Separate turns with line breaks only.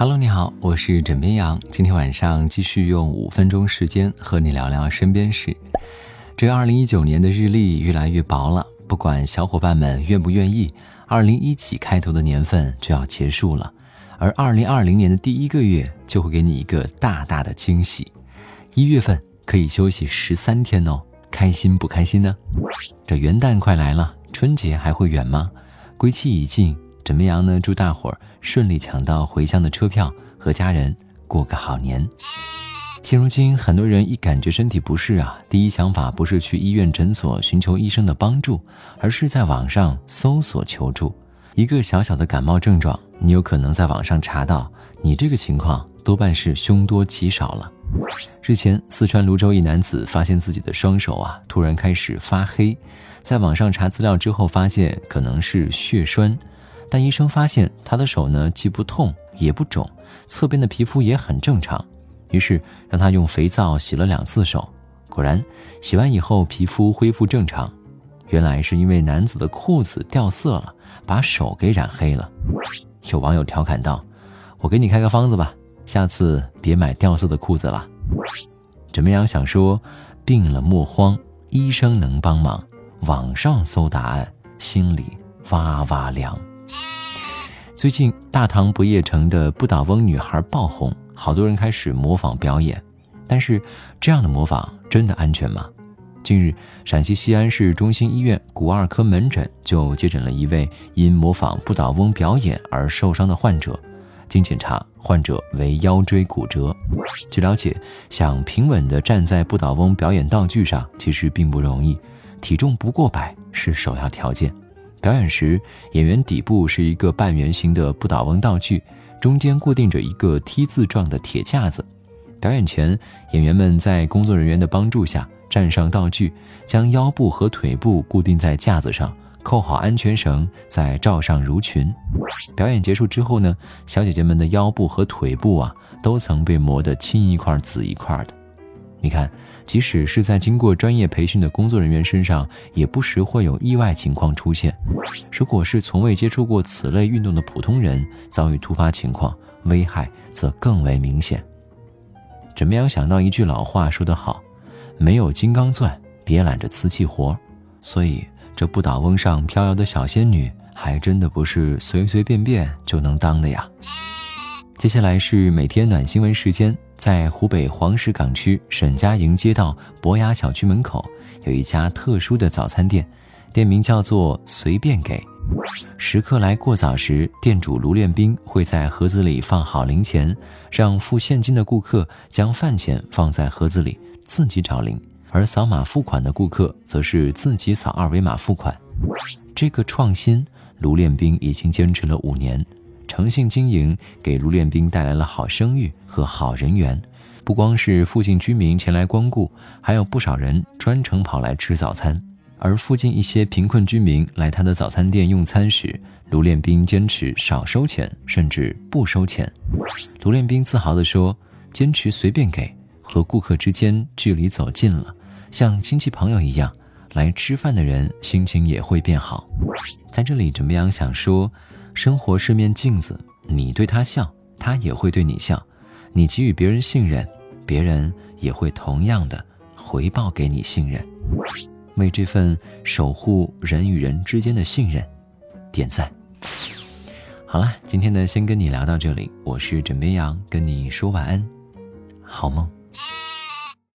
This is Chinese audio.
Hello，你好，我是枕边羊。今天晚上继续用五分钟时间和你聊聊身边事。这二零一九年的日历越来越薄了，不管小伙伴们愿不愿意，二零一几开头的年份就要结束了，而二零二零年的第一个月就会给你一个大大的惊喜。一月份可以休息十三天哦，开心不开心呢？这元旦快来了，春节还会远吗？归期已近。怎么样呢？祝大伙儿顺利抢到回乡的车票，和家人过个好年。现如今，很多人一感觉身体不适啊，第一想法不是去医院诊所寻求医生的帮助，而是在网上搜索求助。一个小小的感冒症状，你有可能在网上查到，你这个情况多半是凶多吉少了。日前，四川泸州一男子发现自己的双手啊突然开始发黑，在网上查资料之后，发现可能是血栓。但医生发现他的手呢，既不痛也不肿，侧边的皮肤也很正常，于是让他用肥皂洗了两次手，果然洗完以后皮肤恢复正常。原来是因为男子的裤子掉色了，把手给染黑了。有网友调侃道：“我给你开个方子吧，下次别买掉色的裤子了。”枕边羊想说：病了莫慌，医生能帮忙。网上搜答案，心里哇哇凉。最近大唐不夜城的不倒翁女孩爆红，好多人开始模仿表演。但是，这样的模仿真的安全吗？近日，陕西西安市中心医院骨二科门诊就接诊了一位因模仿不倒翁表演而受伤的患者。经检查，患者为腰椎骨折。据了解，想平稳地站在不倒翁表演道具上，其实并不容易，体重不过百是首要条件。表演时，演员底部是一个半圆形的不倒翁道具，中间固定着一个 T 字状的铁架子。表演前，演员们在工作人员的帮助下站上道具，将腰部和腿部固定在架子上，扣好安全绳，再罩上襦裙。表演结束之后呢，小姐姐们的腰部和腿部啊，都曾被磨得青一块紫一块的。你看，即使是在经过专业培训的工作人员身上，也不时会有意外情况出现。如果是从未接触过此类运动的普通人，遭遇突发情况，危害则更为明显。怎么样想到一句老话说得好：“没有金刚钻，别揽着瓷器活。”所以，这不倒翁上飘摇的小仙女，还真的不是随随便便就能当的呀。接下来是每天暖新闻时间。在湖北黄石岗区沈家营街道博雅小区门口，有一家特殊的早餐店，店名叫做“随便给”。食客来过早时，店主卢练兵会在盒子里放好零钱，让付现金的顾客将饭钱放在盒子里，自己找零；而扫码付款的顾客则是自己扫二维码付款。这个创新，卢练兵已经坚持了五年。诚信经营给卢练兵带来了好声誉和好人缘，不光是附近居民前来光顾，还有不少人专程跑来吃早餐。而附近一些贫困居民来他的早餐店用餐时，卢练兵坚持少收钱，甚至不收钱。卢练兵自豪地说：“坚持随便给，和顾客之间距离走近了，像亲戚朋友一样，来吃饭的人心情也会变好。”在这里，怎么样想说？生活是面镜子，你对他笑，他也会对你笑；你给予别人信任，别人也会同样的回报给你信任。为这份守护人与人之间的信任点赞。好了，今天呢，先跟你聊到这里。我是枕边羊，跟你说晚安，好梦。